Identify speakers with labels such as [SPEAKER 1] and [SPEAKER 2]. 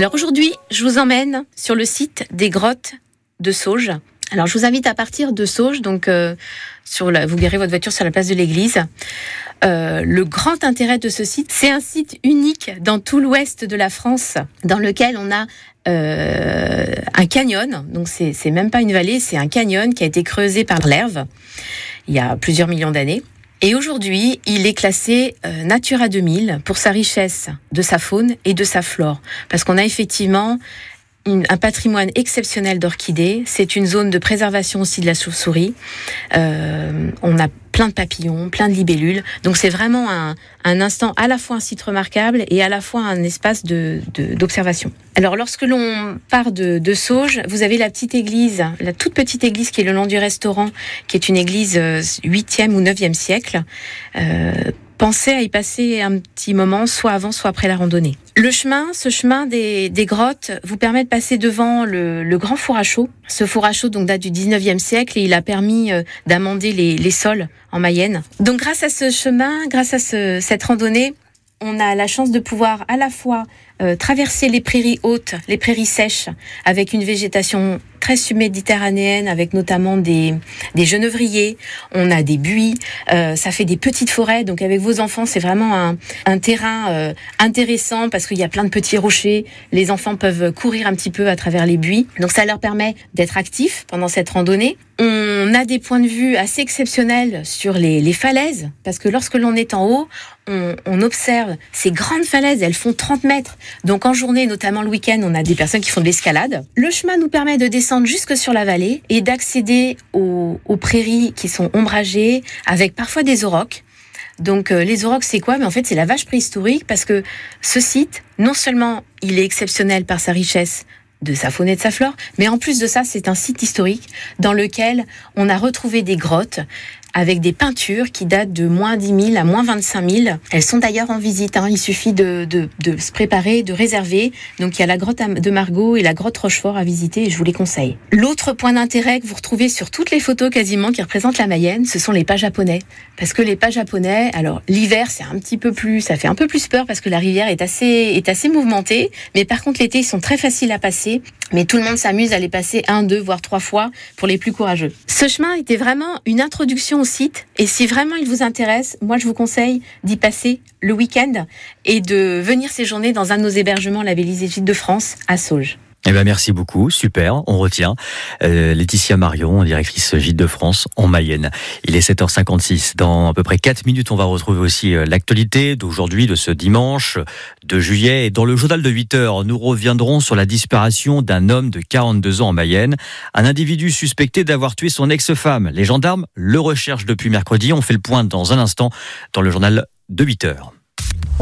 [SPEAKER 1] Alors aujourd'hui, je vous emmène sur le site des grottes de Sauge. Alors je vous invite à partir de Sauge, donc euh, vous garez votre voiture sur la place de l'église. Euh, le grand intérêt de ce site, c'est un site unique dans tout l'ouest de la France, dans lequel on a euh, un canyon. Donc c'est même pas une vallée, c'est un canyon qui a été creusé par l'herbe il y a plusieurs millions d'années. Et aujourd'hui, il est classé euh, Natura 2000 pour sa richesse de sa faune et de sa flore. Parce qu'on a effectivement un patrimoine exceptionnel d'orchidées. C'est une zone de préservation aussi de la chauve-souris. Euh, on a plein de papillons, plein de libellules. Donc c'est vraiment un, instant à la fois un site remarquable et à la fois un espace d'observation. Alors lorsque l'on part de, Sauge, vous avez la petite église, la toute petite église qui est le long du restaurant, qui est une église euh, 8e ou 9e siècle. Euh, pensez à y passer un petit moment, soit avant, soit après la randonnée. Le chemin, ce chemin des, grottes, vous permet de passer devant le, grand four à chaud. Ce four à chaud date du 19e siècle et il a permis euh, d'amender les, sols en Mayenne. Donc grâce à ce chemin, grâce à ce- cette randonnée, on a la chance de pouvoir à la fois euh, traverser les prairies hautes, les prairies sèches, avec une végétation très subméditerranéenne, avec notamment des, des genevriers, on a des buis, euh, ça fait des petites forêts. Donc avec vos enfants, c'est vraiment un, un terrain euh, intéressant parce qu'il y a plein de petits rochers. Les enfants peuvent courir un petit peu à travers les buis. Donc ça leur permet d'être actifs pendant cette randonnée. On a des points de vue assez exceptionnels sur les, les falaises parce que lorsque l'on est en haut, on, on observe ces grandes falaises. Elles font 30 mètres. Donc en journée, notamment le week-end, on a des personnes qui font de l'escalade. Le chemin nous permet de descendre jusque sur la vallée et d'accéder aux, prairies qui sont ombragées avec parfois des aurochs. Donc euh, les aurochs, c'est quoi? Mais en fait, c'est la vache préhistorique parce que ce site, non seulement il est exceptionnel par sa richesse de sa faune et de sa flore, mais en plus de ça, c'est un site historique dans lequel on a retrouvé des grottes avec des peintures qui datent de moins 10 000 à moins 25 000. Elles sont d'ailleurs en visite. hein. Il suffit de, de, de se préparer, de réserver. Donc il y a la grotte de Margot et la grotte Rochefort à visiter et je vous les conseille. L'autre point d'intérêt que vous retrouvez sur toutes les photos quasiment qui représentent la Mayenne, ce sont les pas japonais. Parce que les pas japonais, alors l'hiver c'est un petit peu plus, ça fait un peu plus peur parce que la rivière est assez, est assez mouvementée. Mais par contre l'été ils sont très faciles à passer. Mais tout le monde s'amuse à les passer un, deux, voire trois fois pour les plus courageux. Ce chemin était vraiment une introduction site. Et si vraiment il vous intéresse, moi je vous conseille d'y passer le week-end et de venir séjourner dans un de nos hébergements labellisés Gîtes de France à Sauge.
[SPEAKER 2] Eh ben merci beaucoup, super, on retient. Euh, Laetitia Marion, directrice Gîte de France en Mayenne. Il est 7h56. Dans à peu près 4 minutes, on va retrouver aussi euh, l'actualité d'aujourd'hui, de ce dimanche de juillet. Et dans le journal de 8 heures, nous reviendrons sur la disparition d'un homme de 42 ans en Mayenne. Un individu suspecté d'avoir tué son ex-femme. Les gendarmes le recherchent depuis mercredi. On fait le point dans un instant dans le journal de 8 heures.